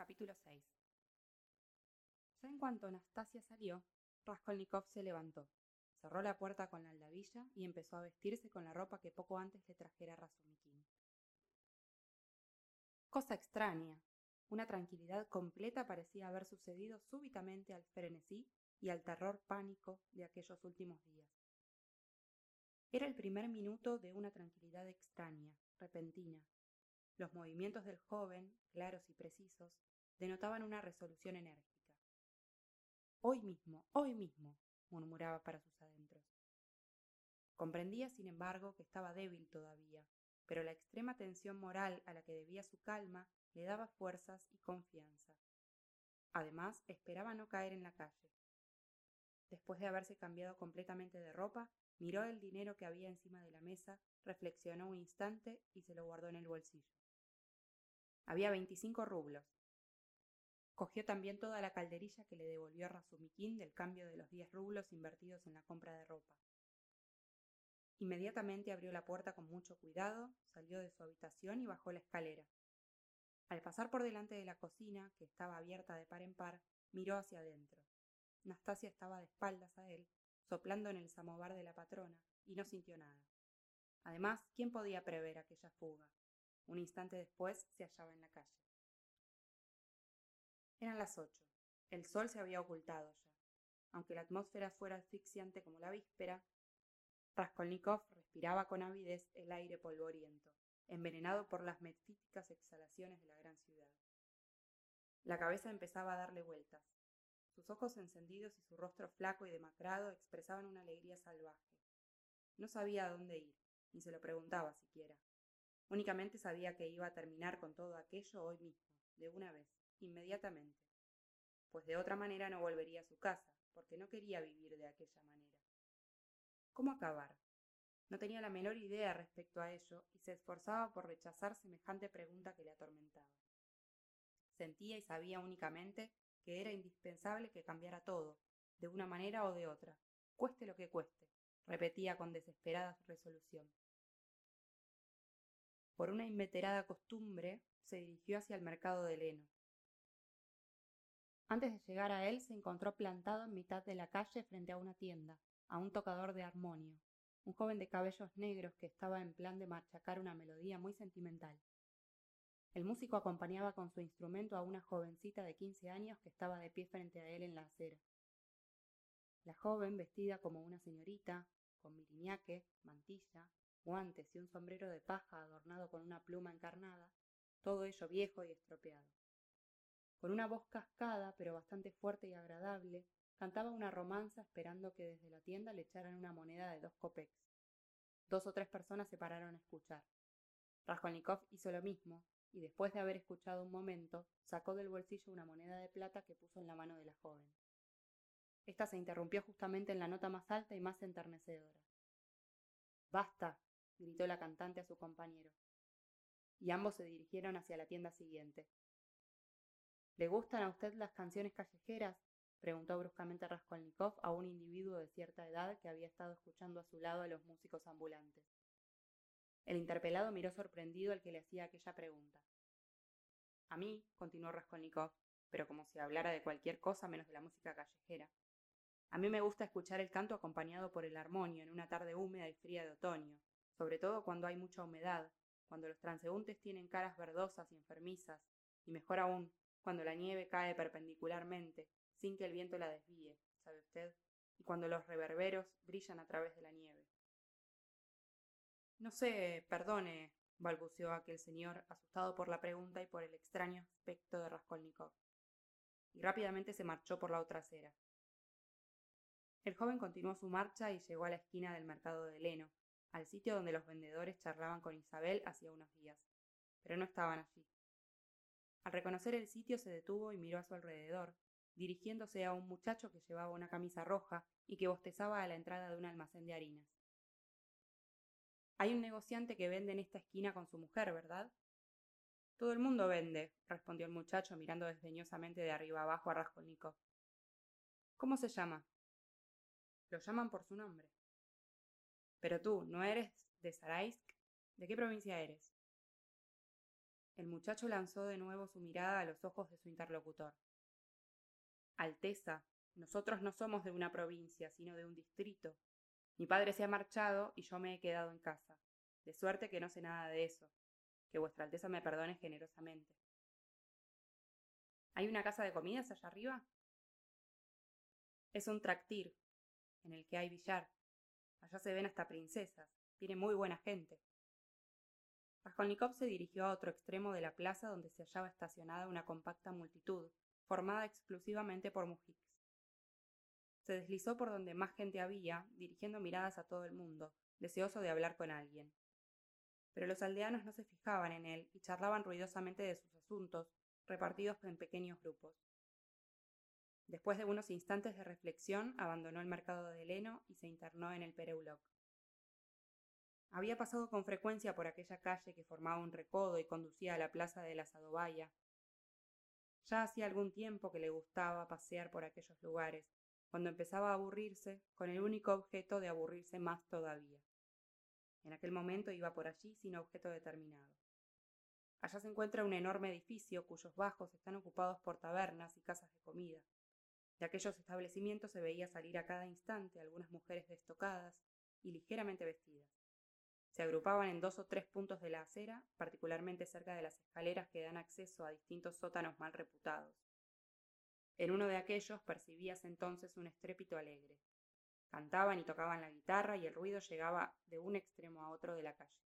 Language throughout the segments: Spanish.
Capítulo 6 Ya en cuanto Nastasia salió, Raskolnikov se levantó, cerró la puerta con la aldabilla y empezó a vestirse con la ropa que poco antes le trajera Razumikin. Cosa extraña, una tranquilidad completa parecía haber sucedido súbitamente al frenesí y al terror pánico de aquellos últimos días. Era el primer minuto de una tranquilidad extraña, repentina. Los movimientos del joven, claros y precisos, denotaban una resolución enérgica. Hoy mismo, hoy mismo, murmuraba para sus adentros. Comprendía, sin embargo, que estaba débil todavía, pero la extrema tensión moral a la que debía su calma le daba fuerzas y confianza. Además, esperaba no caer en la calle. Después de haberse cambiado completamente de ropa, miró el dinero que había encima de la mesa, reflexionó un instante y se lo guardó en el bolsillo. Había veinticinco rublos. Cogió también toda la calderilla que le devolvió Razumikin del cambio de los diez rublos invertidos en la compra de ropa. Inmediatamente abrió la puerta con mucho cuidado, salió de su habitación y bajó la escalera. Al pasar por delante de la cocina, que estaba abierta de par en par, miró hacia adentro. Nastasia estaba de espaldas a él, soplando en el samovar de la patrona, y no sintió nada. Además, ¿quién podía prever aquella fuga? Un instante después se hallaba en la calle. Eran las ocho. El sol se había ocultado ya. Aunque la atmósfera fuera asfixiante como la víspera, Raskolnikov respiraba con avidez el aire polvoriento, envenenado por las metíficas exhalaciones de la gran ciudad. La cabeza empezaba a darle vueltas. Sus ojos encendidos y su rostro flaco y demacrado expresaban una alegría salvaje. No sabía a dónde ir, ni se lo preguntaba siquiera. Únicamente sabía que iba a terminar con todo aquello hoy mismo, de una vez, inmediatamente, pues de otra manera no volvería a su casa, porque no quería vivir de aquella manera. ¿Cómo acabar? No tenía la menor idea respecto a ello y se esforzaba por rechazar semejante pregunta que le atormentaba. Sentía y sabía únicamente que era indispensable que cambiara todo, de una manera o de otra, cueste lo que cueste, repetía con desesperada resolución. Por una inveterada costumbre, se dirigió hacia el mercado de Leno. Antes de llegar a él, se encontró plantado en mitad de la calle frente a una tienda, a un tocador de armonio, un joven de cabellos negros que estaba en plan de machacar una melodía muy sentimental. El músico acompañaba con su instrumento a una jovencita de quince años que estaba de pie frente a él en la acera. La joven, vestida como una señorita, con miriñaque, mantilla, guantes y un sombrero de paja adornado con una pluma encarnada, todo ello viejo y estropeado. Con una voz cascada, pero bastante fuerte y agradable, cantaba una romanza esperando que desde la tienda le echaran una moneda de dos copex. Dos o tres personas se pararon a escuchar. Raskolnikov hizo lo mismo, y después de haber escuchado un momento, sacó del bolsillo una moneda de plata que puso en la mano de la joven. Esta se interrumpió justamente en la nota más alta y más enternecedora. Basta, gritó la cantante a su compañero. Y ambos se dirigieron hacia la tienda siguiente. ¿Le gustan a usted las canciones callejeras? preguntó bruscamente Raskolnikov a un individuo de cierta edad que había estado escuchando a su lado a los músicos ambulantes. El interpelado miró sorprendido al que le hacía aquella pregunta. A mí, continuó Raskolnikov, pero como si hablara de cualquier cosa menos de la música callejera. A mí me gusta escuchar el canto acompañado por el armonio en una tarde húmeda y fría de otoño, sobre todo cuando hay mucha humedad, cuando los transeúntes tienen caras verdosas y enfermizas, y mejor aún, cuando la nieve cae perpendicularmente, sin que el viento la desvíe, ¿sabe usted? Y cuando los reverberos brillan a través de la nieve. No sé, perdone, balbuceó aquel señor, asustado por la pregunta y por el extraño aspecto de Raskolnikov. Y rápidamente se marchó por la otra acera. El joven continuó su marcha y llegó a la esquina del mercado de Leno, al sitio donde los vendedores charlaban con Isabel hacía unos días, pero no estaban allí. Al reconocer el sitio se detuvo y miró a su alrededor, dirigiéndose a un muchacho que llevaba una camisa roja y que bostezaba a la entrada de un almacén de harinas. Hay un negociante que vende en esta esquina con su mujer, ¿verdad? Todo el mundo vende, respondió el muchacho mirando desdeñosamente de arriba abajo a Raskolnikov. ¿Cómo se llama? Lo llaman por su nombre. Pero tú, ¿no eres de Saraisk? ¿De qué provincia eres? El muchacho lanzó de nuevo su mirada a los ojos de su interlocutor. Alteza, nosotros no somos de una provincia, sino de un distrito. Mi padre se ha marchado y yo me he quedado en casa, de suerte que no sé nada de eso. Que vuestra Alteza me perdone generosamente. ¿Hay una casa de comidas allá arriba? Es un tractir, en el que hay billar. Allá se ven hasta princesas. Tiene muy buena gente. Raskolnikov se dirigió a otro extremo de la plaza donde se hallaba estacionada una compacta multitud, formada exclusivamente por mujiks. Se deslizó por donde más gente había, dirigiendo miradas a todo el mundo, deseoso de hablar con alguien. Pero los aldeanos no se fijaban en él y charlaban ruidosamente de sus asuntos, repartidos en pequeños grupos. Después de unos instantes de reflexión, abandonó el mercado de Leno y se internó en el Pereuloc. Había pasado con frecuencia por aquella calle que formaba un recodo y conducía a la plaza de la Sadovaya. Ya hacía algún tiempo que le gustaba pasear por aquellos lugares, cuando empezaba a aburrirse, con el único objeto de aburrirse más todavía. En aquel momento iba por allí sin objeto determinado. Allá se encuentra un enorme edificio cuyos bajos están ocupados por tabernas y casas de comida. De aquellos establecimientos se veía salir a cada instante algunas mujeres destocadas y ligeramente vestidas. Se agrupaban en dos o tres puntos de la acera, particularmente cerca de las escaleras que dan acceso a distintos sótanos mal reputados. En uno de aquellos percibías entonces un estrépito alegre. Cantaban y tocaban la guitarra y el ruido llegaba de un extremo a otro de la calle.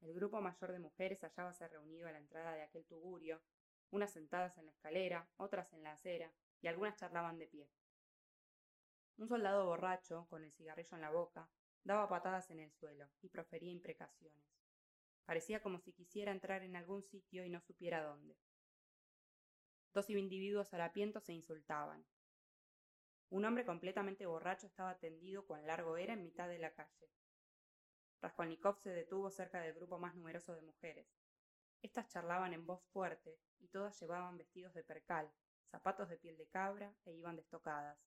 El grupo mayor de mujeres hallábase reunido a la entrada de aquel tugurio, unas sentadas en la escalera, otras en la acera, y algunas charlaban de pie. Un soldado borracho, con el cigarrillo en la boca, daba patadas en el suelo y profería imprecaciones. Parecía como si quisiera entrar en algún sitio y no supiera dónde. Dos individuos harapientos se insultaban. Un hombre completamente borracho estaba tendido cuan largo era en mitad de la calle. Raskolnikov se detuvo cerca del grupo más numeroso de mujeres. Estas charlaban en voz fuerte y todas llevaban vestidos de percal, zapatos de piel de cabra e iban destocadas.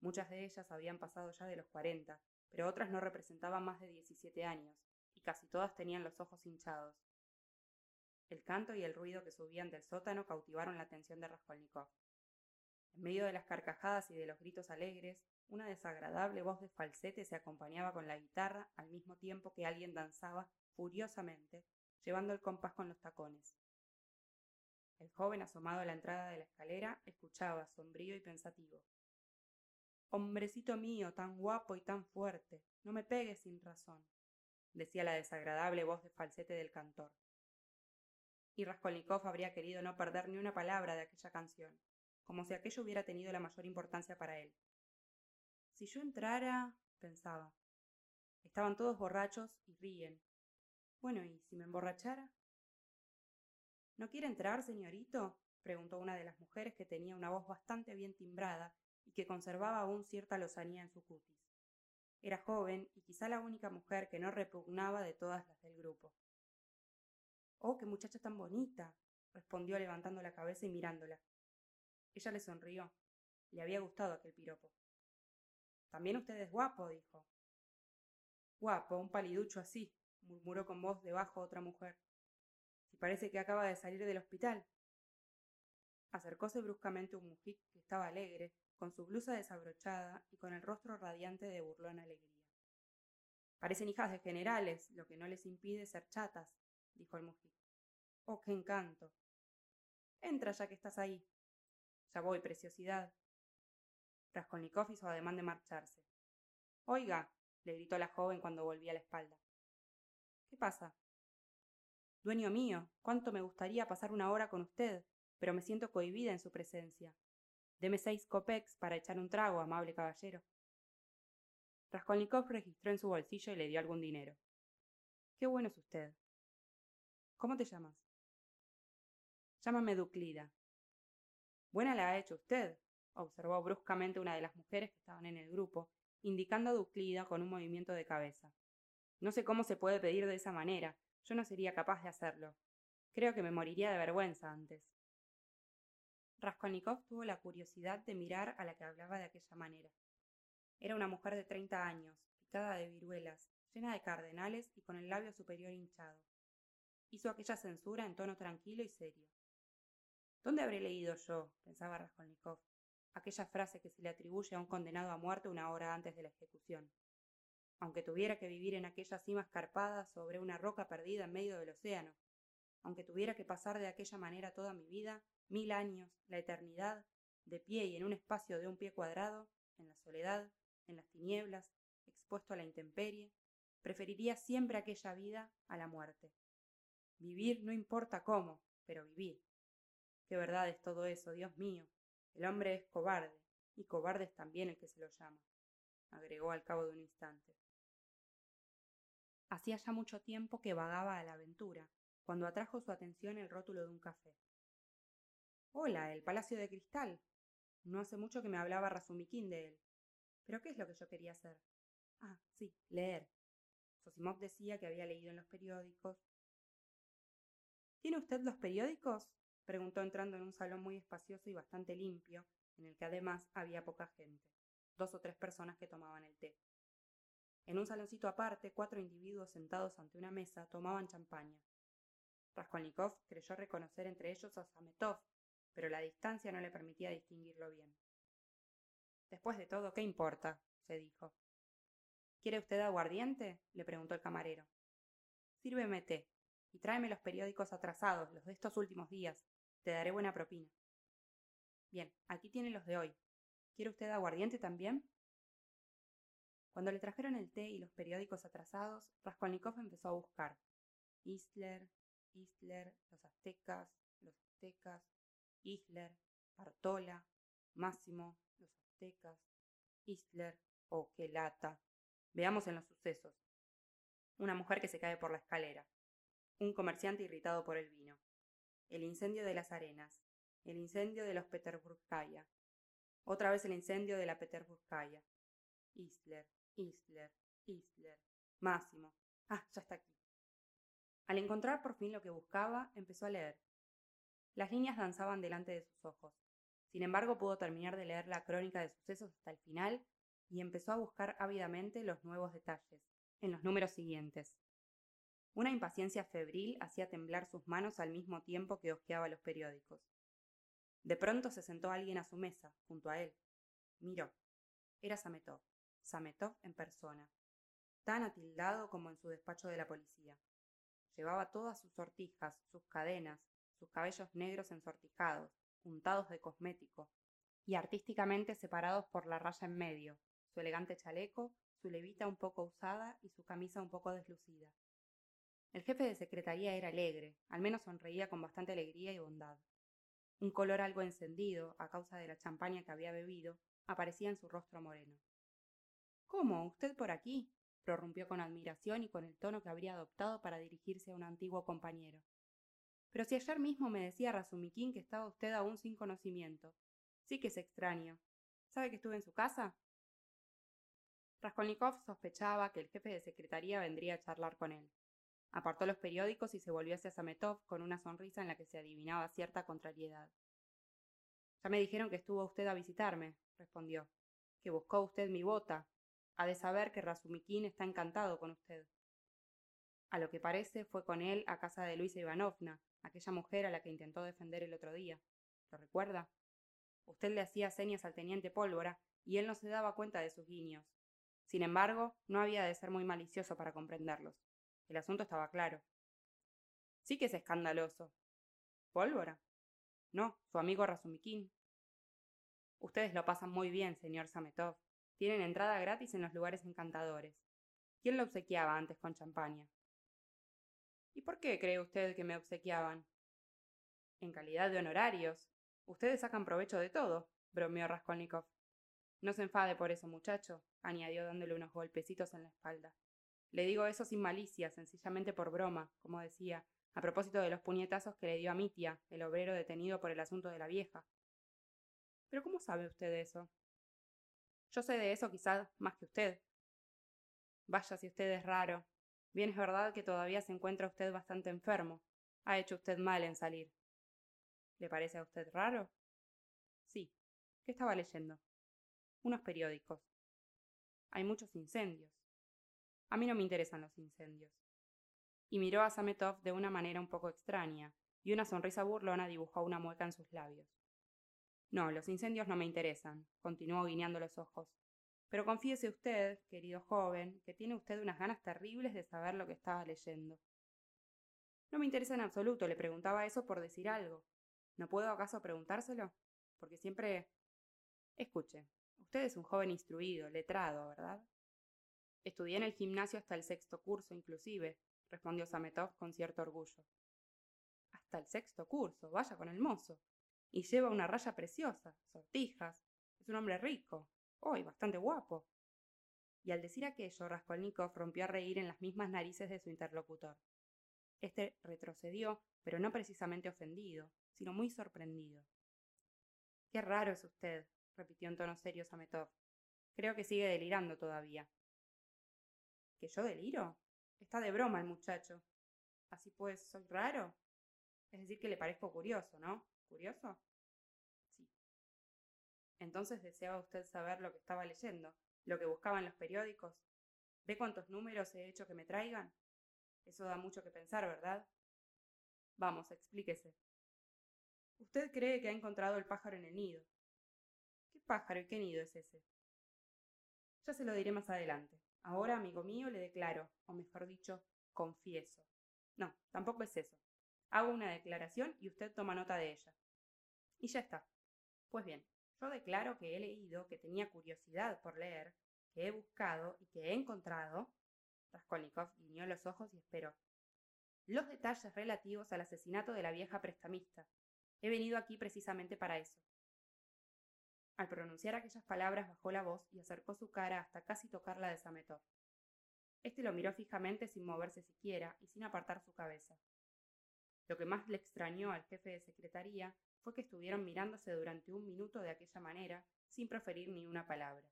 Muchas de ellas habían pasado ya de los cuarenta pero otras no representaban más de diecisiete años, y casi todas tenían los ojos hinchados. El canto y el ruido que subían del sótano cautivaron la atención de Raskolnikov. En medio de las carcajadas y de los gritos alegres, una desagradable voz de falsete se acompañaba con la guitarra al mismo tiempo que alguien danzaba furiosamente, llevando el compás con los tacones. El joven asomado a la entrada de la escalera escuchaba, sombrío y pensativo. Hombrecito mío, tan guapo y tan fuerte, no me pegues sin razón, decía la desagradable voz de falsete del cantor. Y Raskolnikov habría querido no perder ni una palabra de aquella canción, como si aquello hubiera tenido la mayor importancia para él. Si yo entrara, pensaba. Estaban todos borrachos y ríen. Bueno, ¿y si me emborrachara? ¿No quiere entrar, señorito? preguntó una de las mujeres que tenía una voz bastante bien timbrada y que conservaba aún cierta lozanía en su cutis. Era joven y quizá la única mujer que no repugnaba de todas las del grupo. Oh, qué muchacha tan bonita, respondió levantando la cabeza y mirándola. Ella le sonrió. Le había gustado aquel piropo. También usted es guapo, dijo. Guapo, un paliducho así, murmuró con voz de bajo otra mujer. Si parece que acaba de salir del hospital. Acercóse bruscamente un mujik que estaba alegre, con su blusa desabrochada y con el rostro radiante de burlona alegría. Parecen hijas de generales, lo que no les impide ser chatas, dijo el mujik. Oh, qué encanto. Entra ya que estás ahí. Ya voy, preciosidad. Raskolnikov hizo ademán de marcharse. Oiga, le gritó la joven cuando volvía la espalda. ¿Qué pasa? Dueño mío, cuánto me gustaría pasar una hora con usted, pero me siento cohibida en su presencia. Deme seis copex para echar un trago, amable caballero. Raskolnikov registró en su bolsillo y le dio algún dinero. Qué bueno es usted. ¿Cómo te llamas? Llámame Duclida. Buena la ha hecho usted, observó bruscamente una de las mujeres que estaban en el grupo, indicando a Duclida con un movimiento de cabeza. No sé cómo se puede pedir de esa manera. Yo no sería capaz de hacerlo. Creo que me moriría de vergüenza antes. Raskolnikov tuvo la curiosidad de mirar a la que hablaba de aquella manera. Era una mujer de treinta años, picada de viruelas, llena de cardenales y con el labio superior hinchado. Hizo aquella censura en tono tranquilo y serio. ¿Dónde habré leído yo? pensaba Raskolnikov, aquella frase que se le atribuye a un condenado a muerte una hora antes de la ejecución. Aunque tuviera que vivir en aquella cima escarpada sobre una roca perdida en medio del océano, aunque tuviera que pasar de aquella manera toda mi vida, mil años, la eternidad, de pie y en un espacio de un pie cuadrado, en la soledad, en las tinieblas, expuesto a la intemperie, preferiría siempre aquella vida a la muerte. Vivir no importa cómo, pero vivir. Qué verdad es todo eso, Dios mío. El hombre es cobarde, y cobarde es también el que se lo llama, agregó al cabo de un instante. Hacía ya mucho tiempo que vagaba a la aventura, cuando atrajo su atención el rótulo de un café. Hola, el Palacio de Cristal. No hace mucho que me hablaba Razumikin de él. ¿Pero qué es lo que yo quería hacer? Ah, sí, leer. Sosimov decía que había leído en los periódicos. ¿Tiene usted los periódicos? preguntó entrando en un salón muy espacioso y bastante limpio, en el que además había poca gente, dos o tres personas que tomaban el té. En un saloncito aparte, cuatro individuos sentados ante una mesa tomaban champaña, Raskolnikov creyó reconocer entre ellos a Sametov, pero la distancia no le permitía distinguirlo bien. Después de todo, ¿qué importa? se dijo. ¿Quiere usted aguardiente? le preguntó el camarero. Sírveme té y tráeme los periódicos atrasados, los de estos últimos días. Te daré buena propina. Bien, aquí tiene los de hoy. ¿Quiere usted aguardiente también? Cuando le trajeron el té y los periódicos atrasados, Raskolnikov empezó a buscar. Isler, Isler, los aztecas, los aztecas, Isler, Bartola, Máximo, los aztecas, Isler, oh, qué lata. Veamos en los sucesos. Una mujer que se cae por la escalera. Un comerciante irritado por el vino. El incendio de las arenas. El incendio de los Peterburgskaya. Otra vez el incendio de la Peterburgskaya. Isler, Isler, Isler. Máximo. Ah, ya está aquí. Al encontrar por fin lo que buscaba, empezó a leer. Las líneas danzaban delante de sus ojos. Sin embargo, pudo terminar de leer la crónica de sucesos hasta el final y empezó a buscar ávidamente los nuevos detalles, en los números siguientes. Una impaciencia febril hacía temblar sus manos al mismo tiempo que hojeaba los periódicos. De pronto se sentó alguien a su mesa, junto a él. Miró. Era Sametov. Sametov en persona, tan atildado como en su despacho de la policía. Llevaba todas sus sortijas, sus cadenas, sus cabellos negros ensortijados, untados de cosmético, y artísticamente separados por la raya en medio, su elegante chaleco, su levita un poco usada y su camisa un poco deslucida. El jefe de secretaría era alegre, al menos sonreía con bastante alegría y bondad. Un color algo encendido, a causa de la champaña que había bebido, aparecía en su rostro moreno. ¿Cómo? ¿Usted por aquí? prorrumpió con admiración y con el tono que habría adoptado para dirigirse a un antiguo compañero. Pero si ayer mismo me decía Razumikin que estaba usted aún sin conocimiento. Sí que es extraño. ¿Sabe que estuve en su casa? Raskolnikov sospechaba que el jefe de secretaría vendría a charlar con él. Apartó los periódicos y se volvió hacia Sametov con una sonrisa en la que se adivinaba cierta contrariedad. Ya me dijeron que estuvo usted a visitarme, respondió, que buscó usted mi bota, ha de saber que Razumikin está encantado con usted. A lo que parece fue con él a casa de Luisa Ivanovna, aquella mujer a la que intentó defender el otro día. ¿Lo recuerda? Usted le hacía señas al teniente Pólvora y él no se daba cuenta de sus guiños. Sin embargo, no había de ser muy malicioso para comprenderlos. El asunto estaba claro. Sí que es escandaloso. ¿Pólvora? No, su amigo Razumikin. Ustedes lo pasan muy bien, señor Sametov. Tienen entrada gratis en los lugares encantadores. ¿Quién lo obsequiaba antes con champaña? ¿Y por qué cree usted que me obsequiaban? En calidad de honorarios. Ustedes sacan provecho de todo, bromeó Raskolnikov. No se enfade por eso, muchacho, añadió dándole unos golpecitos en la espalda. Le digo eso sin malicia, sencillamente por broma, como decía, a propósito de los puñetazos que le dio a Mitia, el obrero detenido por el asunto de la vieja. Pero ¿cómo sabe usted eso? Yo sé de eso quizás más que usted. Vaya si usted es raro. Bien es verdad que todavía se encuentra usted bastante enfermo. Ha hecho usted mal en salir. ¿Le parece a usted raro? Sí. ¿Qué estaba leyendo? Unos periódicos. Hay muchos incendios. A mí no me interesan los incendios. y miró a Sametov de una manera un poco extraña, y una sonrisa burlona dibujó una mueca en sus labios. No, los incendios no me interesan, continuó guiñando los ojos. Pero confíese usted, querido joven, que tiene usted unas ganas terribles de saber lo que estaba leyendo. No me interesa en absoluto, le preguntaba eso por decir algo. ¿No puedo acaso preguntárselo? Porque siempre... Escuche, usted es un joven instruido, letrado, ¿verdad? Estudié en el gimnasio hasta el sexto curso, inclusive, respondió Sametov con cierto orgullo. Hasta el sexto curso, vaya con el mozo. Y lleva una raya preciosa, sortijas. Es un hombre rico. Hoy, bastante guapo. Y al decir aquello, Raskolnikov rompió a reír en las mismas narices de su interlocutor. Este retrocedió, pero no precisamente ofendido, sino muy sorprendido. Qué raro es usted, repitió en tono serio Sametov. Creo que sigue delirando todavía. ¿Que yo deliro? Está de broma el muchacho. Así pues, soy raro. Es decir, que le parezco curioso, ¿no? ¿Curioso? Entonces deseaba usted saber lo que estaba leyendo, lo que buscaba en los periódicos. ¿Ve cuántos números he hecho que me traigan? Eso da mucho que pensar, ¿verdad? Vamos, explíquese. Usted cree que ha encontrado el pájaro en el nido. ¿Qué pájaro y qué nido es ese? Ya se lo diré más adelante. Ahora, amigo mío, le declaro, o mejor dicho, confieso. No, tampoco es eso. Hago una declaración y usted toma nota de ella. Y ya está. Pues bien, yo declaro que he leído, que tenía curiosidad por leer, que he buscado y que he encontrado. Raskolnikov guiñó los ojos y esperó. Los detalles relativos al asesinato de la vieja prestamista. He venido aquí precisamente para eso. Al pronunciar aquellas palabras bajó la voz y acercó su cara hasta casi tocarla de Sametov. Este lo miró fijamente sin moverse siquiera y sin apartar su cabeza. Lo que más le extrañó al jefe de secretaría que estuvieron mirándose durante un minuto de aquella manera, sin proferir ni una palabra.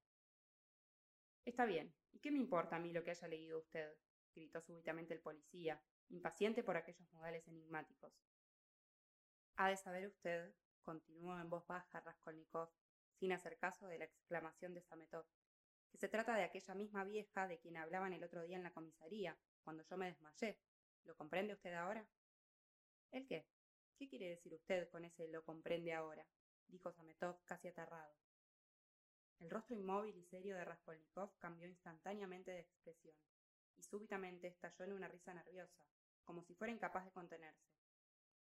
Está bien, ¿y qué me importa a mí lo que haya leído usted? gritó súbitamente el policía, impaciente por aquellos modales enigmáticos. Ha de saber usted, continuó en voz baja Raskolnikov, sin hacer caso de la exclamación de Sametov, que se trata de aquella misma vieja de quien hablaban el otro día en la comisaría, cuando yo me desmayé. ¿Lo comprende usted ahora? ¿El qué? ¿Qué quiere decir usted con ese lo comprende ahora? dijo Sametov casi aterrado. El rostro inmóvil y serio de Raskolnikov cambió instantáneamente de expresión, y súbitamente estalló en una risa nerviosa, como si fuera incapaz de contenerse.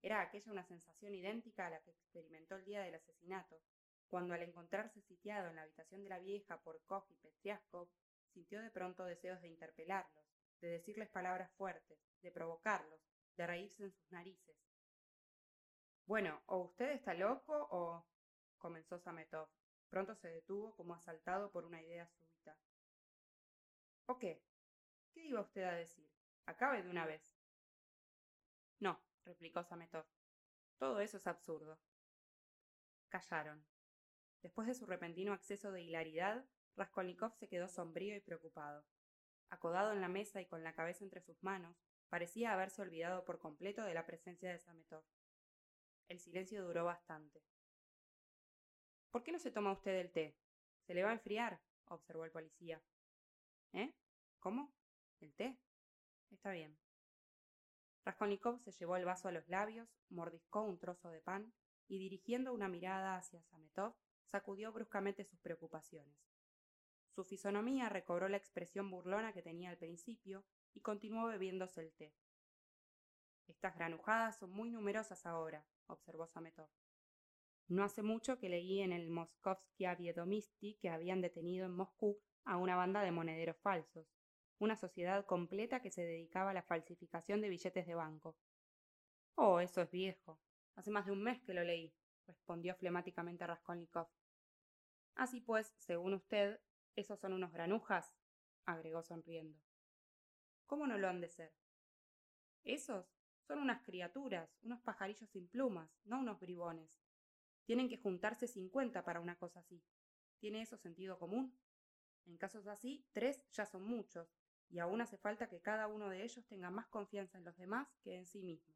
Era aquella una sensación idéntica a la que experimentó el día del asesinato, cuando al encontrarse sitiado en la habitación de la vieja por Koch y Petriaskov, sintió de pronto deseos de interpelarlos, de decirles palabras fuertes, de provocarlos, de reírse en sus narices. Bueno, o usted está loco o... comenzó Sametov. Pronto se detuvo como asaltado por una idea súbita. ¿O qué? ¿Qué iba usted a decir? Acabe de una vez. No, replicó Sametov. Todo eso es absurdo. Callaron. Después de su repentino acceso de hilaridad, Raskolnikov se quedó sombrío y preocupado. Acodado en la mesa y con la cabeza entre sus manos, Parecía haberse olvidado por completo de la presencia de Sametov. El silencio duró bastante. ¿Por qué no se toma usted el té? Se le va a enfriar, observó el policía. ¿Eh? ¿Cómo? ¿El té? Está bien. Raskolnikov se llevó el vaso a los labios, mordiscó un trozo de pan y dirigiendo una mirada hacia Sametov, sacudió bruscamente sus preocupaciones. Su fisonomía recobró la expresión burlona que tenía al principio y continuó bebiéndose el té. Estas granujadas son muy numerosas ahora, observó Sametov. No hace mucho que leí en el Moskovsky Aviedomisti que habían detenido en Moscú a una banda de monederos falsos, una sociedad completa que se dedicaba a la falsificación de billetes de banco. Oh, eso es viejo. Hace más de un mes que lo leí, respondió flemáticamente Raskolnikov. Así pues, según usted, ¿esos son unos granujas? agregó sonriendo. ¿Cómo no lo han de ser? Esos son unas criaturas, unos pajarillos sin plumas, no unos bribones. Tienen que juntarse cincuenta para una cosa así. ¿Tiene eso sentido común? En casos así, tres ya son muchos, y aún hace falta que cada uno de ellos tenga más confianza en los demás que en sí mismo.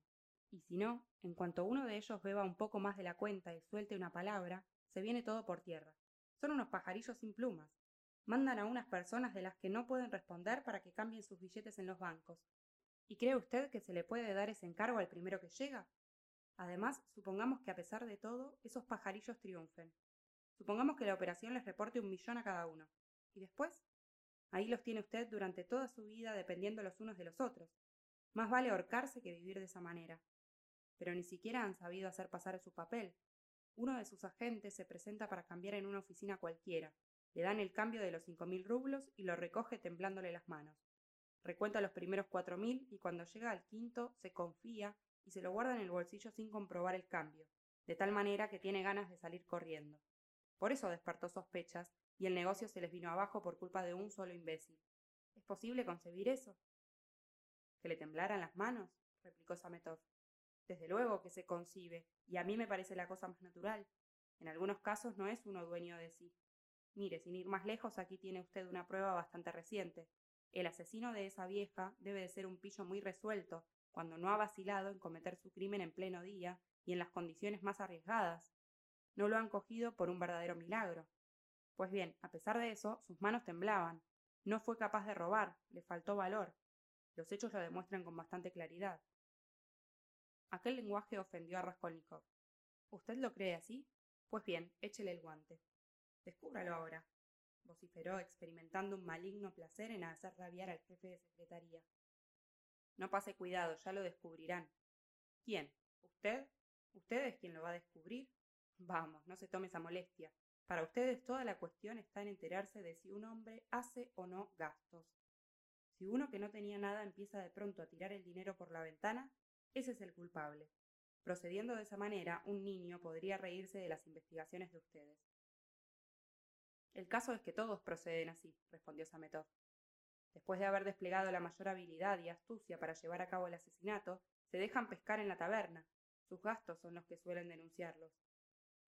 Y si no, en cuanto uno de ellos beba un poco más de la cuenta y suelte una palabra, se viene todo por tierra. Son unos pajarillos sin plumas, mandan a unas personas de las que no pueden responder para que cambien sus billetes en los bancos. ¿Y cree usted que se le puede dar ese encargo al primero que llega? Además, supongamos que a pesar de todo, esos pajarillos triunfen. Supongamos que la operación les reporte un millón a cada uno. ¿Y después? Ahí los tiene usted durante toda su vida dependiendo los unos de los otros. Más vale ahorcarse que vivir de esa manera. Pero ni siquiera han sabido hacer pasar su papel. Uno de sus agentes se presenta para cambiar en una oficina cualquiera. Le dan el cambio de los cinco mil rublos y lo recoge temblándole las manos. Recuenta los primeros cuatro mil y cuando llega al quinto se confía y se lo guarda en el bolsillo sin comprobar el cambio, de tal manera que tiene ganas de salir corriendo. Por eso despertó sospechas y el negocio se les vino abajo por culpa de un solo imbécil. ¿Es posible concebir eso? ¿Que le temblaran las manos? replicó Sametov. Desde luego que se concibe, y a mí me parece la cosa más natural. En algunos casos no es uno dueño de sí. Mire, sin ir más lejos, aquí tiene usted una prueba bastante reciente. El asesino de esa vieja debe de ser un pillo muy resuelto, cuando no ha vacilado en cometer su crimen en pleno día y en las condiciones más arriesgadas. No lo han cogido por un verdadero milagro. Pues bien, a pesar de eso, sus manos temblaban. No fue capaz de robar, le faltó valor. Los hechos lo demuestran con bastante claridad. Aquel lenguaje ofendió a Raskolnikov. ¿Usted lo cree así? Pues bien, échele el guante. Descúbralo ahora, vociferó, experimentando un maligno placer en hacer rabiar al jefe de secretaría. No pase cuidado, ya lo descubrirán. ¿Quién? ¿Usted? ¿Usted es quien lo va a descubrir? Vamos, no se tome esa molestia. Para ustedes toda la cuestión está en enterarse de si un hombre hace o no gastos. Si uno que no tenía nada empieza de pronto a tirar el dinero por la ventana, ese es el culpable. Procediendo de esa manera, un niño podría reírse de las investigaciones de ustedes. El caso es que todos proceden así, respondió Sametov. Después de haber desplegado la mayor habilidad y astucia para llevar a cabo el asesinato, se dejan pescar en la taberna. Sus gastos son los que suelen denunciarlos.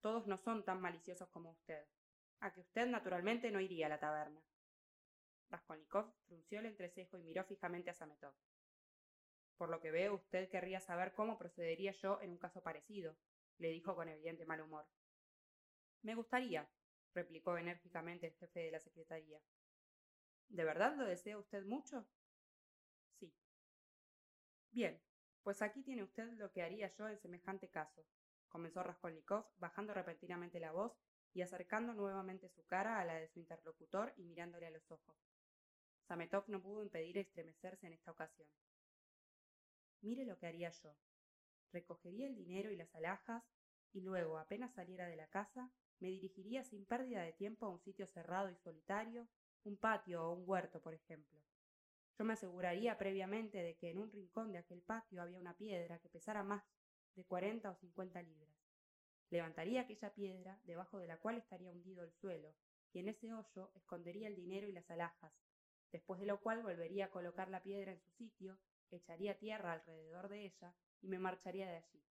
Todos no son tan maliciosos como usted. A que usted naturalmente no iría a la taberna. Raskolnikov frunció el entrecejo y miró fijamente a Sametov. Por lo que veo, usted querría saber cómo procedería yo en un caso parecido, le dijo con evidente mal humor. Me gustaría, replicó enérgicamente el jefe de la secretaría. ¿De verdad lo desea usted mucho? Sí. Bien, pues aquí tiene usted lo que haría yo en semejante caso, comenzó Raskolnikov, bajando repentinamente la voz y acercando nuevamente su cara a la de su interlocutor y mirándole a los ojos. Sametov no pudo impedir estremecerse en esta ocasión. Mire lo que haría yo. Recogería el dinero y las alhajas y luego, apenas saliera de la casa, me dirigiría sin pérdida de tiempo a un sitio cerrado y solitario, un patio o un huerto, por ejemplo. Yo me aseguraría previamente de que en un rincón de aquel patio había una piedra que pesara más de cuarenta o cincuenta libras. Levantaría aquella piedra, debajo de la cual estaría hundido el suelo, y en ese hoyo escondería el dinero y las alhajas, después de lo cual volvería a colocar la piedra en su sitio, echaría tierra alrededor de ella y me marcharía de allí.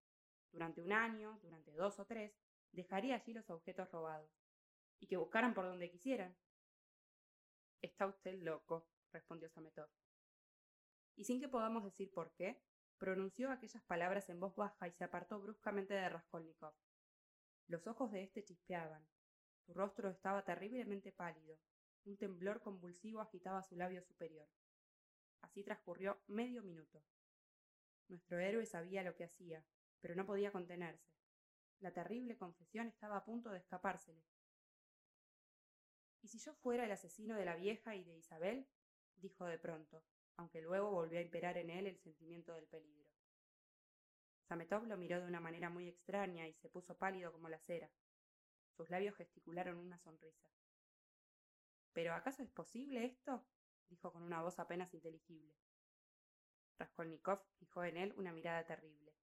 Durante un año, durante dos o tres, dejaría allí los objetos robados, y que buscaran por donde quisieran. Está usted loco, respondió Sametov. Y sin que podamos decir por qué, pronunció aquellas palabras en voz baja y se apartó bruscamente de Raskolnikov. Los ojos de éste chispeaban. Su rostro estaba terriblemente pálido. Un temblor convulsivo agitaba su labio superior. Así transcurrió medio minuto. Nuestro héroe sabía lo que hacía, pero no podía contenerse. La terrible confesión estaba a punto de escapársele. ¿Y si yo fuera el asesino de la vieja y de Isabel? dijo de pronto, aunque luego volvió a imperar en él el sentimiento del peligro. Sametov lo miró de una manera muy extraña y se puso pálido como la cera. Sus labios gesticularon una sonrisa. ¿Pero acaso es posible esto? dijo con una voz apenas inteligible. Raskolnikov fijó en él una mirada terrible.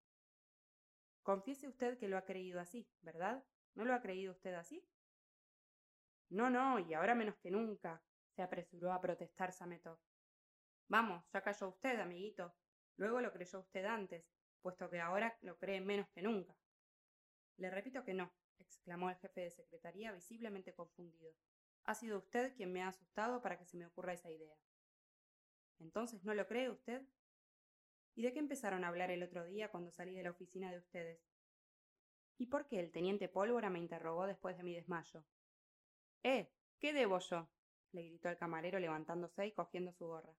Confiese usted que lo ha creído así, ¿verdad? ¿No lo ha creído usted así? No, no, y ahora menos que nunca, se apresuró a protestar Sametov. Vamos, ya cayó usted, amiguito. Luego lo creyó usted antes, puesto que ahora lo cree menos que nunca. Le repito que no, exclamó el jefe de secretaría visiblemente confundido. Ha sido usted quien me ha asustado para que se me ocurra esa idea. Entonces, ¿no lo cree usted? ¿Y de qué empezaron a hablar el otro día cuando salí de la oficina de ustedes? ¿Y por qué el teniente Pólvora me interrogó después de mi desmayo? Eh, ¿qué debo yo? le gritó el camarero levantándose y cogiendo su gorra.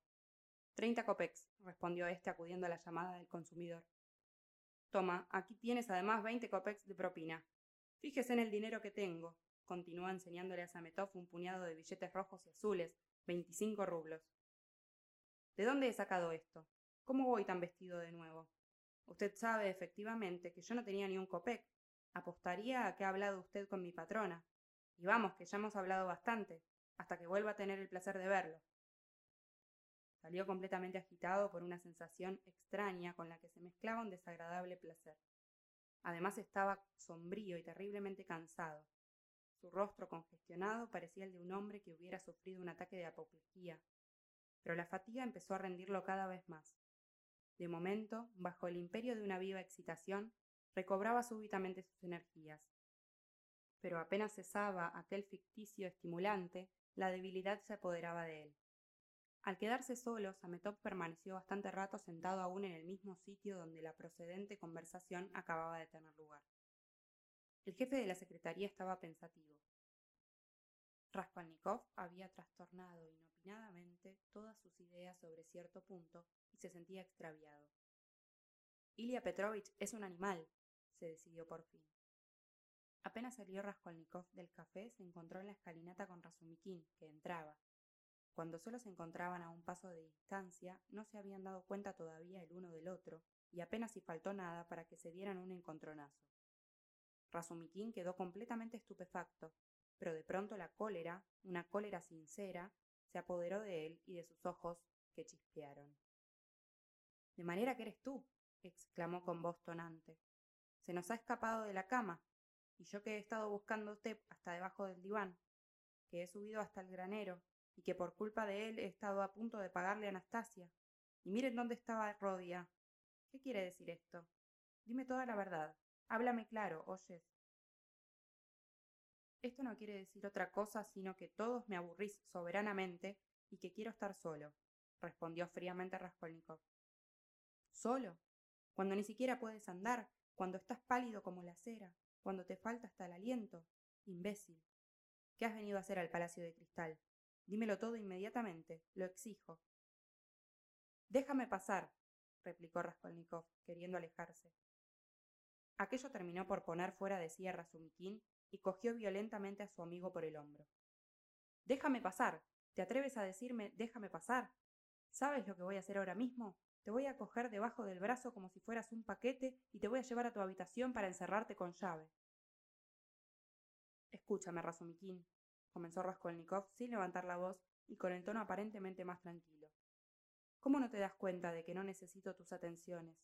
Treinta copex, respondió éste acudiendo a la llamada del consumidor. Toma, aquí tienes además veinte copex de propina. Fíjese en el dinero que tengo, continuó enseñándole a Sametov un puñado de billetes rojos y azules, veinticinco rublos. ¿De dónde he sacado esto? ¿Cómo voy tan vestido de nuevo? Usted sabe efectivamente que yo no tenía ni un copec. Apostaría a que ha hablado usted con mi patrona. Y vamos, que ya hemos hablado bastante, hasta que vuelva a tener el placer de verlo. Salió completamente agitado por una sensación extraña con la que se mezclaba un desagradable placer. Además estaba sombrío y terriblemente cansado. Su rostro congestionado parecía el de un hombre que hubiera sufrido un ataque de apoplejía, pero la fatiga empezó a rendirlo cada vez más. De momento, bajo el imperio de una viva excitación, recobraba súbitamente sus energías. Pero apenas cesaba aquel ficticio estimulante, la debilidad se apoderaba de él. Al quedarse solo, Sametov permaneció bastante rato sentado aún en el mismo sitio donde la procedente conversación acababa de tener lugar. El jefe de la secretaría estaba pensativo. Raskolnikov había trastornado todas sus ideas sobre cierto punto y se sentía extraviado. Ilya Petrovich es un animal, se decidió por fin. Apenas salió Raskolnikov del café, se encontró en la escalinata con Razumikin, que entraba. Cuando solo se encontraban a un paso de distancia, no se habían dado cuenta todavía el uno del otro, y apenas si faltó nada para que se dieran un encontronazo. Razumikin quedó completamente estupefacto, pero de pronto la cólera, una cólera sincera, se apoderó de él y de sus ojos, que chispearon. De manera que eres tú, exclamó con voz tonante. Se nos ha escapado de la cama, y yo que he estado buscándote hasta debajo del diván, que he subido hasta el granero, y que por culpa de él he estado a punto de pagarle a Anastasia. Y miren dónde estaba Rodia. ¿Qué quiere decir esto? Dime toda la verdad. Háblame claro, oyes. Esto no quiere decir otra cosa sino que todos me aburrís soberanamente y que quiero estar solo, respondió fríamente Raskolnikov. ¿Solo? Cuando ni siquiera puedes andar, cuando estás pálido como la cera, cuando te falta hasta el aliento. Imbécil. ¿Qué has venido a hacer al Palacio de Cristal? Dímelo todo inmediatamente, lo exijo. Déjame pasar, replicó Raskolnikov, queriendo alejarse. Aquello terminó por poner fuera de sí a Razumikin y cogió violentamente a su amigo por el hombro. Déjame pasar. ¿Te atreves a decirme déjame pasar? ¿Sabes lo que voy a hacer ahora mismo? Te voy a coger debajo del brazo como si fueras un paquete y te voy a llevar a tu habitación para encerrarte con llave. Escúchame, Razumikin, comenzó Raskolnikov sin levantar la voz y con el tono aparentemente más tranquilo. ¿Cómo no te das cuenta de que no necesito tus atenciones?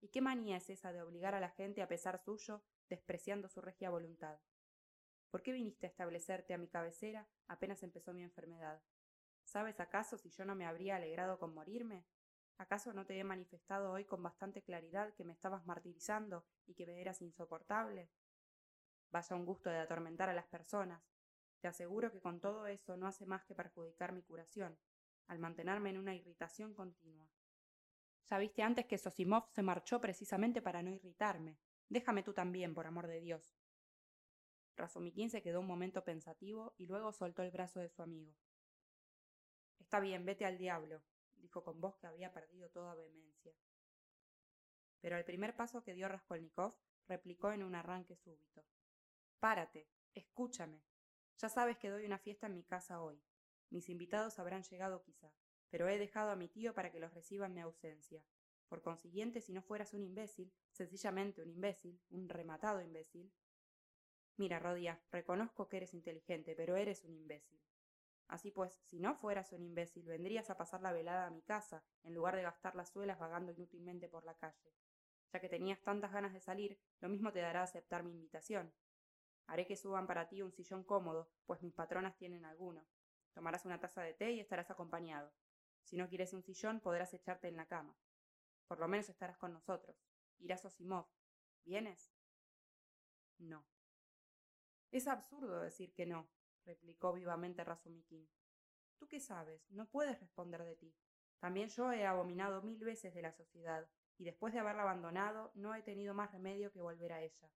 ¿Y qué manía es esa de obligar a la gente a pesar suyo, despreciando su regia voluntad? ¿Por qué viniste a establecerte a mi cabecera apenas empezó mi enfermedad? ¿Sabes acaso si yo no me habría alegrado con morirme? ¿Acaso no te he manifestado hoy con bastante claridad que me estabas martirizando y que me eras insoportable? Vaya un gusto de atormentar a las personas. Te aseguro que con todo eso no hace más que perjudicar mi curación, al mantenerme en una irritación continua. Ya viste antes que Sosimov se marchó precisamente para no irritarme. Déjame tú también, por amor de Dios. Razumikin se quedó un momento pensativo y luego soltó el brazo de su amigo. Está bien, vete al diablo, dijo con voz que había perdido toda vehemencia. Pero al primer paso que dio Raskolnikov, replicó en un arranque súbito. Párate, escúchame. Ya sabes que doy una fiesta en mi casa hoy. Mis invitados habrán llegado quizá, pero he dejado a mi tío para que los reciba en mi ausencia. Por consiguiente, si no fueras un imbécil, sencillamente un imbécil, un rematado imbécil, Mira, Rodia, reconozco que eres inteligente, pero eres un imbécil. Así pues, si no fueras un imbécil, vendrías a pasar la velada a mi casa, en lugar de gastar las suelas vagando inútilmente por la calle. Ya que tenías tantas ganas de salir, lo mismo te dará aceptar mi invitación. Haré que suban para ti un sillón cómodo, pues mis patronas tienen alguno. Tomarás una taza de té y estarás acompañado. Si no quieres un sillón, podrás echarte en la cama. Por lo menos estarás con nosotros. Irás a Osimov. ¿Vienes? No. Es absurdo decir que no, replicó vivamente Razumikin. ¿Tú qué sabes? No puedes responder de ti. También yo he abominado mil veces de la sociedad, y después de haberla abandonado no he tenido más remedio que volver a ella.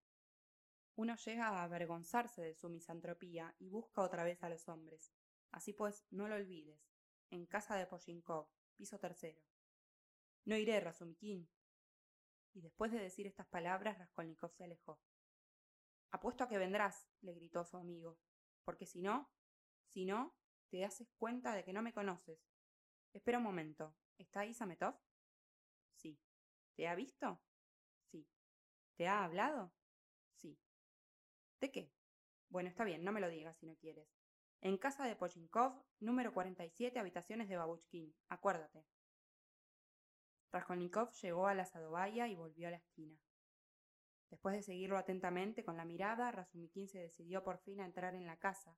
Uno llega a avergonzarse de su misantropía y busca otra vez a los hombres. Así pues, no lo olvides. En casa de Poshinkov, piso tercero. No iré, Razumikin. Y después de decir estas palabras, Raskolnikov se alejó. Apuesto a que vendrás, le gritó su amigo, porque si no, si no, te haces cuenta de que no me conoces. Espera un momento, ¿está ahí Sametov? Sí. ¿Te ha visto? Sí. ¿Te ha hablado? Sí. ¿De qué? Bueno, está bien, no me lo digas si no quieres. En casa de Pochinkov, número 47, habitaciones de Babuchkin. Acuérdate. Raskolnikov llegó a la sadovaya y volvió a la esquina. Después de seguirlo atentamente con la mirada, Razumikin se decidió por fin a entrar en la casa,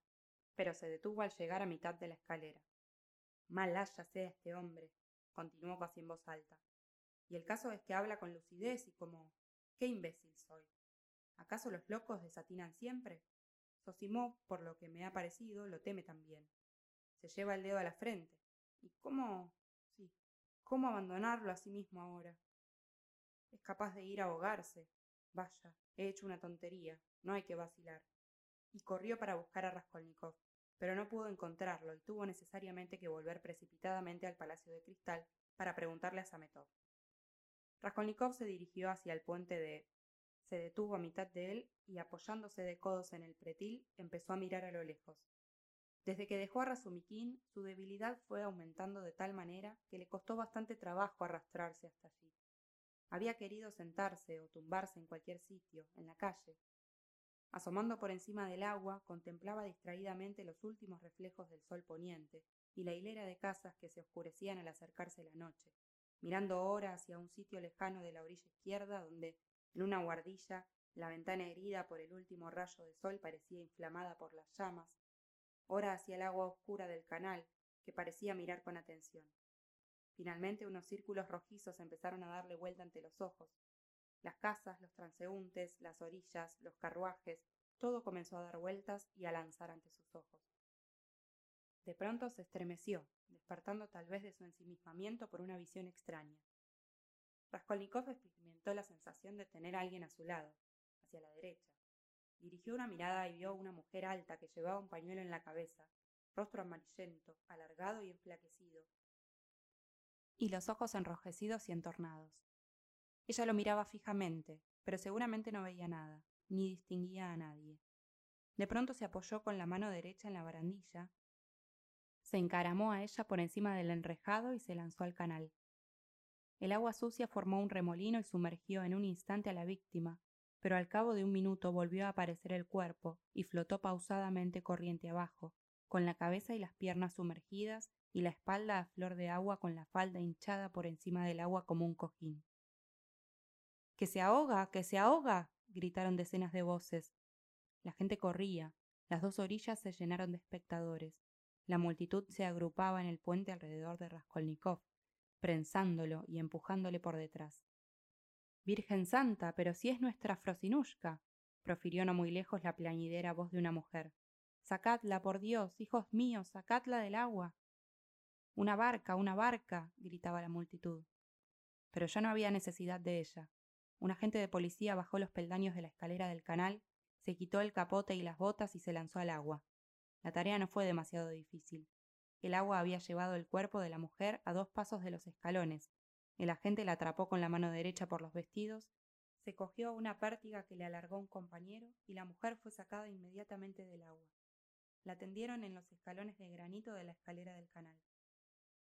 pero se detuvo al llegar a mitad de la escalera. Mal haya sea este hombre, continuó casi en voz alta. Y el caso es que habla con lucidez y como qué imbécil soy. ¿Acaso los locos desatinan siempre? Sosimov, por lo que me ha parecido, lo teme también. Se lleva el dedo a la frente. ¿Y cómo? sí, cómo abandonarlo a sí mismo ahora? Es capaz de ir a ahogarse. Vaya, he hecho una tontería, no hay que vacilar. Y corrió para buscar a Raskolnikov, pero no pudo encontrarlo y tuvo necesariamente que volver precipitadamente al Palacio de Cristal para preguntarle a Sametov. Raskolnikov se dirigió hacia el puente de se detuvo a mitad de él y apoyándose de codos en el pretil empezó a mirar a lo lejos. Desde que dejó a Razumikin, su debilidad fue aumentando de tal manera que le costó bastante trabajo arrastrarse hasta allí. Había querido sentarse o tumbarse en cualquier sitio, en la calle. Asomando por encima del agua, contemplaba distraídamente los últimos reflejos del sol poniente y la hilera de casas que se oscurecían al acercarse la noche, mirando ahora hacia un sitio lejano de la orilla izquierda donde en una guardilla, la ventana herida por el último rayo de sol parecía inflamada por las llamas, ora hacia el agua oscura del canal, que parecía mirar con atención. Finalmente unos círculos rojizos empezaron a darle vuelta ante los ojos. Las casas, los transeúntes, las orillas, los carruajes, todo comenzó a dar vueltas y a lanzar ante sus ojos. De pronto se estremeció, despertando tal vez de su ensimismamiento por una visión extraña. Raskolnikov experimentó la sensación de tener a alguien a su lado, hacia la derecha. Dirigió una mirada y vio una mujer alta que llevaba un pañuelo en la cabeza, rostro amarillento, alargado y enflaquecido, y los ojos enrojecidos y entornados. Ella lo miraba fijamente, pero seguramente no veía nada, ni distinguía a nadie. De pronto se apoyó con la mano derecha en la barandilla, se encaramó a ella por encima del enrejado y se lanzó al canal. El agua sucia formó un remolino y sumergió en un instante a la víctima, pero al cabo de un minuto volvió a aparecer el cuerpo y flotó pausadamente corriente abajo, con la cabeza y las piernas sumergidas y la espalda a flor de agua con la falda hinchada por encima del agua como un cojín. ¡Que se ahoga! ¡Que se ahoga! gritaron decenas de voces. La gente corría, las dos orillas se llenaron de espectadores. La multitud se agrupaba en el puente alrededor de Raskolnikov, prensándolo y empujándole por detrás. Virgen Santa, pero si es nuestra Frosinushka, profirió no muy lejos la plañidera voz de una mujer. Sacadla, por Dios, hijos míos, sacadla del agua. Una barca, una barca, gritaba la multitud. Pero ya no había necesidad de ella. Un agente de policía bajó los peldaños de la escalera del canal, se quitó el capote y las botas y se lanzó al agua. La tarea no fue demasiado difícil. El agua había llevado el cuerpo de la mujer a dos pasos de los escalones. El agente la atrapó con la mano derecha por los vestidos, se cogió una pértiga que le alargó un compañero y la mujer fue sacada inmediatamente del agua. La tendieron en los escalones de granito de la escalera del canal.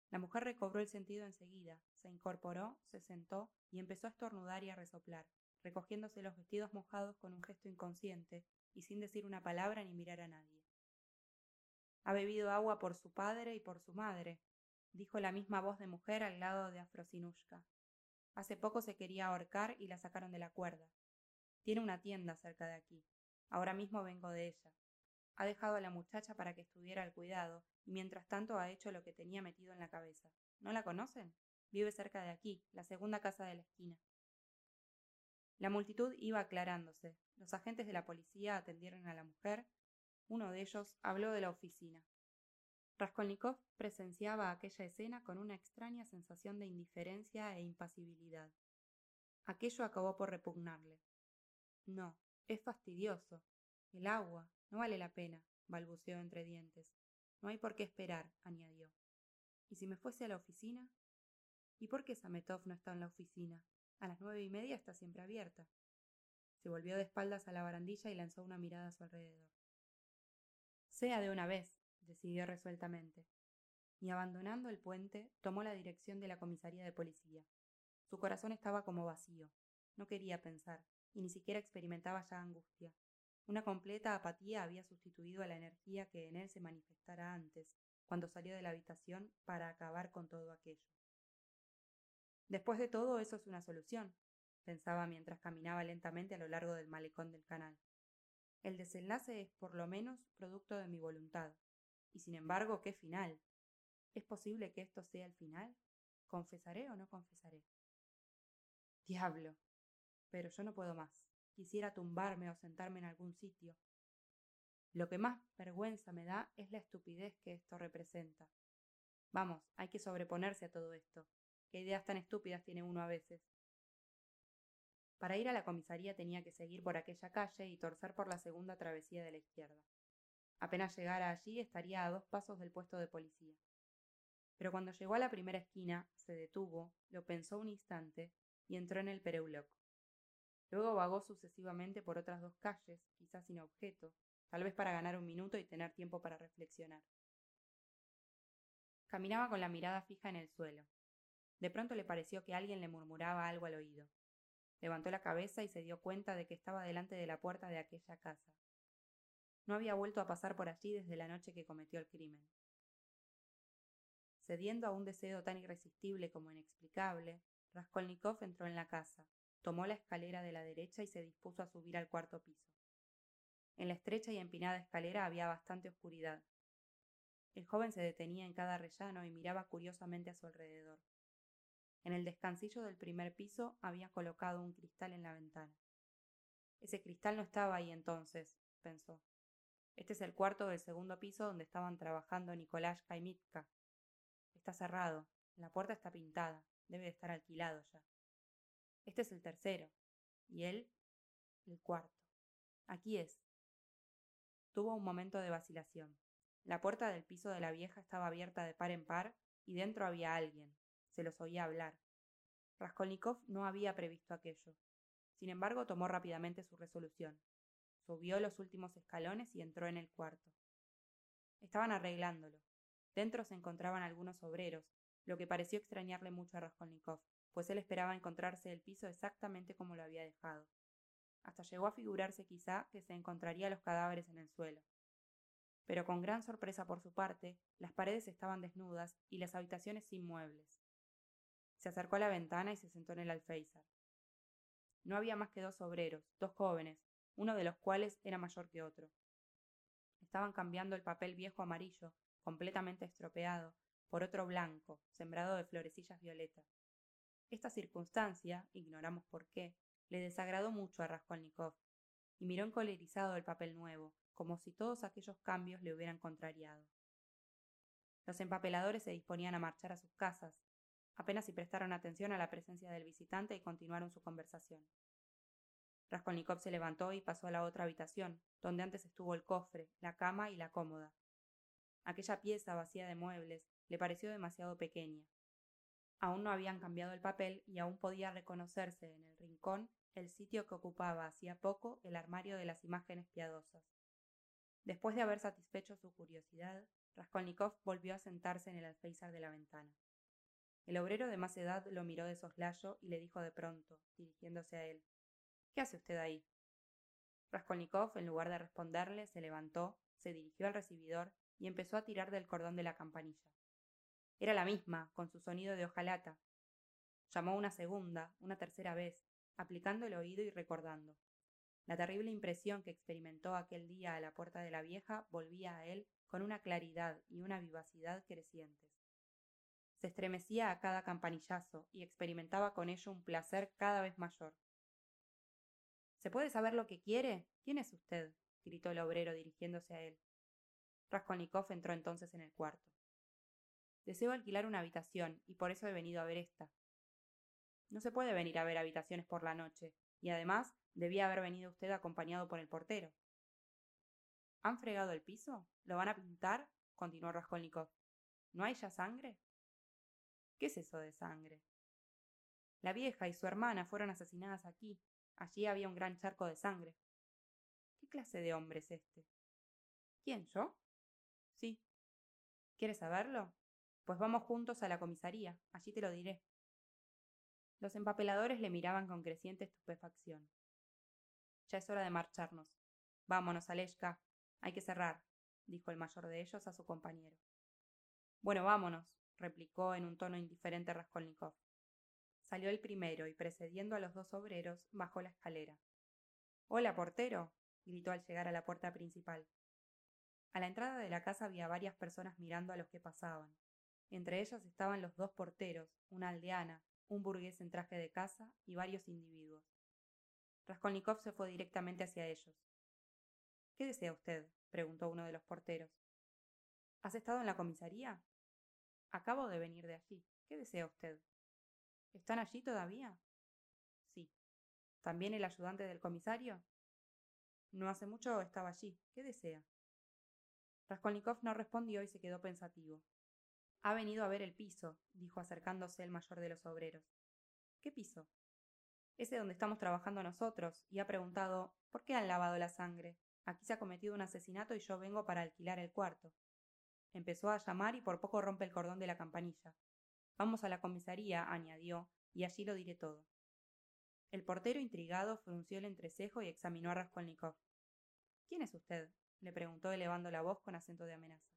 La mujer recobró el sentido enseguida, se incorporó, se sentó y empezó a estornudar y a resoplar, recogiéndose los vestidos mojados con un gesto inconsciente y sin decir una palabra ni mirar a nadie. Ha bebido agua por su padre y por su madre, dijo la misma voz de mujer al lado de Afrosinushka. Hace poco se quería ahorcar y la sacaron de la cuerda. Tiene una tienda cerca de aquí. Ahora mismo vengo de ella. Ha dejado a la muchacha para que estuviera al cuidado y mientras tanto ha hecho lo que tenía metido en la cabeza. ¿No la conocen? Vive cerca de aquí, la segunda casa de la esquina. La multitud iba aclarándose. Los agentes de la policía atendieron a la mujer uno de ellos habló de la oficina. Raskolnikov presenciaba aquella escena con una extraña sensación de indiferencia e impasibilidad. Aquello acabó por repugnarle. No, es fastidioso. El agua. No vale la pena, balbuceó entre dientes. No hay por qué esperar, añadió. ¿Y si me fuese a la oficina? ¿Y por qué Sametov no está en la oficina? A las nueve y media está siempre abierta. Se volvió de espaldas a la barandilla y lanzó una mirada a su alrededor. Sea de una vez, decidió resueltamente. Y abandonando el puente, tomó la dirección de la comisaría de policía. Su corazón estaba como vacío. No quería pensar, y ni siquiera experimentaba ya angustia. Una completa apatía había sustituido a la energía que en él se manifestara antes, cuando salió de la habitación para acabar con todo aquello. Después de todo, eso es una solución, pensaba mientras caminaba lentamente a lo largo del malecón del canal. El desenlace es por lo menos producto de mi voluntad. Y sin embargo, qué final. ¿Es posible que esto sea el final? ¿Confesaré o no confesaré? Diablo. Pero yo no puedo más. Quisiera tumbarme o sentarme en algún sitio. Lo que más vergüenza me da es la estupidez que esto representa. Vamos, hay que sobreponerse a todo esto. Qué ideas tan estúpidas tiene uno a veces. Para ir a la comisaría tenía que seguir por aquella calle y torcer por la segunda travesía de la izquierda. Apenas llegara allí estaría a dos pasos del puesto de policía. Pero cuando llegó a la primera esquina, se detuvo, lo pensó un instante y entró en el Pereuloc. Luego vagó sucesivamente por otras dos calles, quizás sin objeto, tal vez para ganar un minuto y tener tiempo para reflexionar. Caminaba con la mirada fija en el suelo. De pronto le pareció que alguien le murmuraba algo al oído. Levantó la cabeza y se dio cuenta de que estaba delante de la puerta de aquella casa. No había vuelto a pasar por allí desde la noche que cometió el crimen. Cediendo a un deseo tan irresistible como inexplicable, Raskolnikov entró en la casa, tomó la escalera de la derecha y se dispuso a subir al cuarto piso. En la estrecha y empinada escalera había bastante oscuridad. El joven se detenía en cada rellano y miraba curiosamente a su alrededor. En el descansillo del primer piso había colocado un cristal en la ventana. Ese cristal no estaba ahí entonces, pensó. Este es el cuarto del segundo piso donde estaban trabajando Nicolás y Mitka. Está cerrado, la puerta está pintada, debe de estar alquilado ya. Este es el tercero, y él, el cuarto. Aquí es. Tuvo un momento de vacilación. La puerta del piso de la vieja estaba abierta de par en par y dentro había alguien. Se los oía hablar. Raskolnikov no había previsto aquello. Sin embargo, tomó rápidamente su resolución. Subió los últimos escalones y entró en el cuarto. Estaban arreglándolo. Dentro se encontraban algunos obreros, lo que pareció extrañarle mucho a Raskolnikov, pues él esperaba encontrarse el piso exactamente como lo había dejado. Hasta llegó a figurarse quizá que se encontraría los cadáveres en el suelo. Pero con gran sorpresa por su parte, las paredes estaban desnudas y las habitaciones sin muebles. Se acercó a la ventana y se sentó en el alféizar. No había más que dos obreros, dos jóvenes, uno de los cuales era mayor que otro. Estaban cambiando el papel viejo amarillo, completamente estropeado, por otro blanco, sembrado de florecillas violetas. Esta circunstancia, ignoramos por qué, le desagradó mucho a Raskolnikov, y miró encolerizado el papel nuevo, como si todos aquellos cambios le hubieran contrariado. Los empapeladores se disponían a marchar a sus casas, apenas si prestaron atención a la presencia del visitante y continuaron su conversación. Raskolnikov se levantó y pasó a la otra habitación, donde antes estuvo el cofre, la cama y la cómoda. Aquella pieza vacía de muebles le pareció demasiado pequeña. Aún no habían cambiado el papel y aún podía reconocerse en el rincón el sitio que ocupaba hacía poco el armario de las imágenes piadosas. Después de haber satisfecho su curiosidad, Raskolnikov volvió a sentarse en el alféizar de la ventana. El obrero de más edad lo miró de soslayo y le dijo de pronto, dirigiéndose a él ¿Qué hace usted ahí? Raskolnikov, en lugar de responderle, se levantó, se dirigió al recibidor y empezó a tirar del cordón de la campanilla. Era la misma, con su sonido de hojalata. Llamó una segunda, una tercera vez, aplicando el oído y recordando. La terrible impresión que experimentó aquel día a la puerta de la vieja volvía a él con una claridad y una vivacidad crecientes. Se estremecía a cada campanillazo y experimentaba con ello un placer cada vez mayor. ¿Se puede saber lo que quiere? ¿Quién es usted? gritó el obrero dirigiéndose a él. Raskolnikov entró entonces en el cuarto. Deseo alquilar una habitación y por eso he venido a ver esta. No se puede venir a ver habitaciones por la noche, y además debía haber venido usted acompañado por el portero. ¿Han fregado el piso? ¿Lo van a pintar? continuó Raskolnikov. ¿No hay ya sangre? ¿Qué es eso de sangre? La vieja y su hermana fueron asesinadas aquí. Allí había un gran charco de sangre. ¿Qué clase de hombre es este? ¿Quién, yo? Sí. ¿Quieres saberlo? Pues vamos juntos a la comisaría, allí te lo diré. Los empapeladores le miraban con creciente estupefacción. Ya es hora de marcharnos. Vámonos, Aleshka. Hay que cerrar, dijo el mayor de ellos a su compañero. Bueno, vámonos, replicó en un tono indiferente Raskolnikov. Salió el primero y, precediendo a los dos obreros, bajó la escalera. Hola, portero, gritó al llegar a la puerta principal. A la entrada de la casa había varias personas mirando a los que pasaban. Entre ellas estaban los dos porteros, una aldeana, un burgués en traje de casa y varios individuos. Raskolnikov se fue directamente hacia ellos. ¿Qué desea usted? preguntó uno de los porteros. ¿Has estado en la comisaría? Acabo de venir de allí. ¿Qué desea usted? ¿Están allí todavía? Sí. ¿También el ayudante del comisario? No hace mucho estaba allí. ¿Qué desea? Raskolnikov no respondió y se quedó pensativo. Ha venido a ver el piso, dijo acercándose el mayor de los obreros. ¿Qué piso? Ese donde estamos trabajando nosotros, y ha preguntado ¿por qué han lavado la sangre? Aquí se ha cometido un asesinato y yo vengo para alquilar el cuarto. Empezó a llamar y por poco rompe el cordón de la campanilla. Vamos a la comisaría, añadió, y allí lo diré todo. El portero intrigado frunció el entrecejo y examinó a Raskolnikov. ¿Quién es usted? le preguntó elevando la voz con acento de amenaza.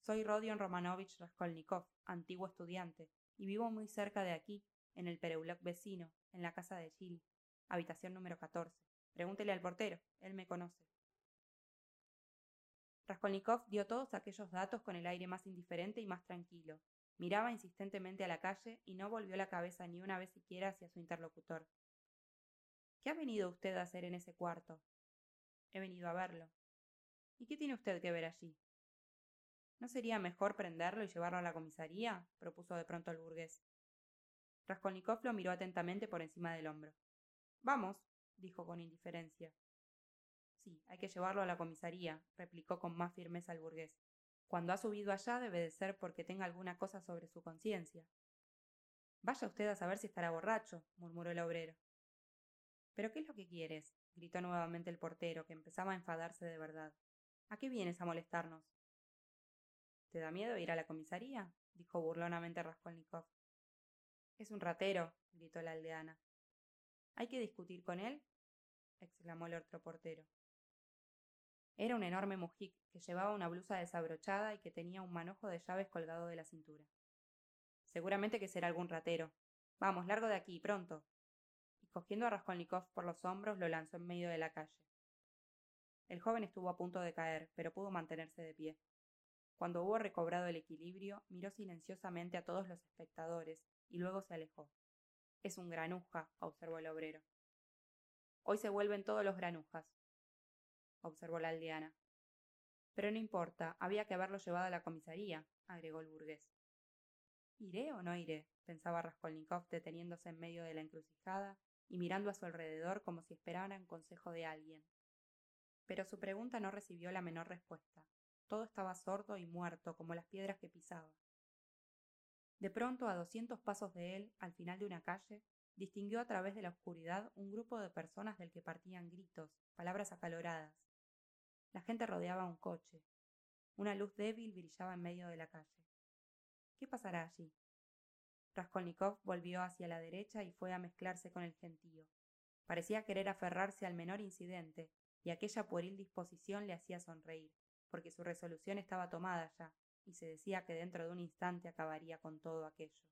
Soy Rodion Romanovich Raskolnikov, antiguo estudiante, y vivo muy cerca de aquí, en el Pereulok vecino, en la casa de Gil, habitación número 14. Pregúntele al portero, él me conoce. Raskolnikov dio todos aquellos datos con el aire más indiferente y más tranquilo. Miraba insistentemente a la calle y no volvió la cabeza ni una vez siquiera hacia su interlocutor. ¿Qué ha venido usted a hacer en ese cuarto? He venido a verlo. ¿Y qué tiene usted que ver allí? ¿No sería mejor prenderlo y llevarlo a la comisaría? propuso de pronto el burgués. Raskolnikov lo miró atentamente por encima del hombro. Vamos, dijo con indiferencia. Sí, hay que llevarlo a la comisaría, replicó con más firmeza el burgués. Cuando ha subido allá debe de ser porque tenga alguna cosa sobre su conciencia. Vaya usted a saber si estará borracho, murmuró el obrero. ¿Pero qué es lo que quieres? gritó nuevamente el portero, que empezaba a enfadarse de verdad. ¿A qué vienes a molestarnos? ¿Te da miedo ir a la comisaría? dijo burlonamente Raskolnikov. Es un ratero, gritó la aldeana. ¿Hay que discutir con él? exclamó el otro portero. Era un enorme mujik que llevaba una blusa desabrochada y que tenía un manojo de llaves colgado de la cintura. Seguramente que será algún ratero. Vamos, largo de aquí, pronto. Y cogiendo a Raskolnikov por los hombros lo lanzó en medio de la calle. El joven estuvo a punto de caer, pero pudo mantenerse de pie. Cuando hubo recobrado el equilibrio, miró silenciosamente a todos los espectadores y luego se alejó. Es un granuja, observó el obrero. Hoy se vuelven todos los granujas, observó la aldeana. Pero no importa, había que haberlo llevado a la comisaría, agregó el burgués. ¿Iré o no iré? pensaba Raskolnikov deteniéndose en medio de la encrucijada y mirando a su alrededor como si esperara un consejo de alguien. Pero su pregunta no recibió la menor respuesta. Todo estaba sordo y muerto como las piedras que pisaba. De pronto, a doscientos pasos de él, al final de una calle, distinguió a través de la oscuridad un grupo de personas del que partían gritos, palabras acaloradas. La gente rodeaba un coche. Una luz débil brillaba en medio de la calle. ¿Qué pasará allí? Raskolnikov volvió hacia la derecha y fue a mezclarse con el gentío. Parecía querer aferrarse al menor incidente, y aquella pueril disposición le hacía sonreír porque su resolución estaba tomada ya, y se decía que dentro de un instante acabaría con todo aquello.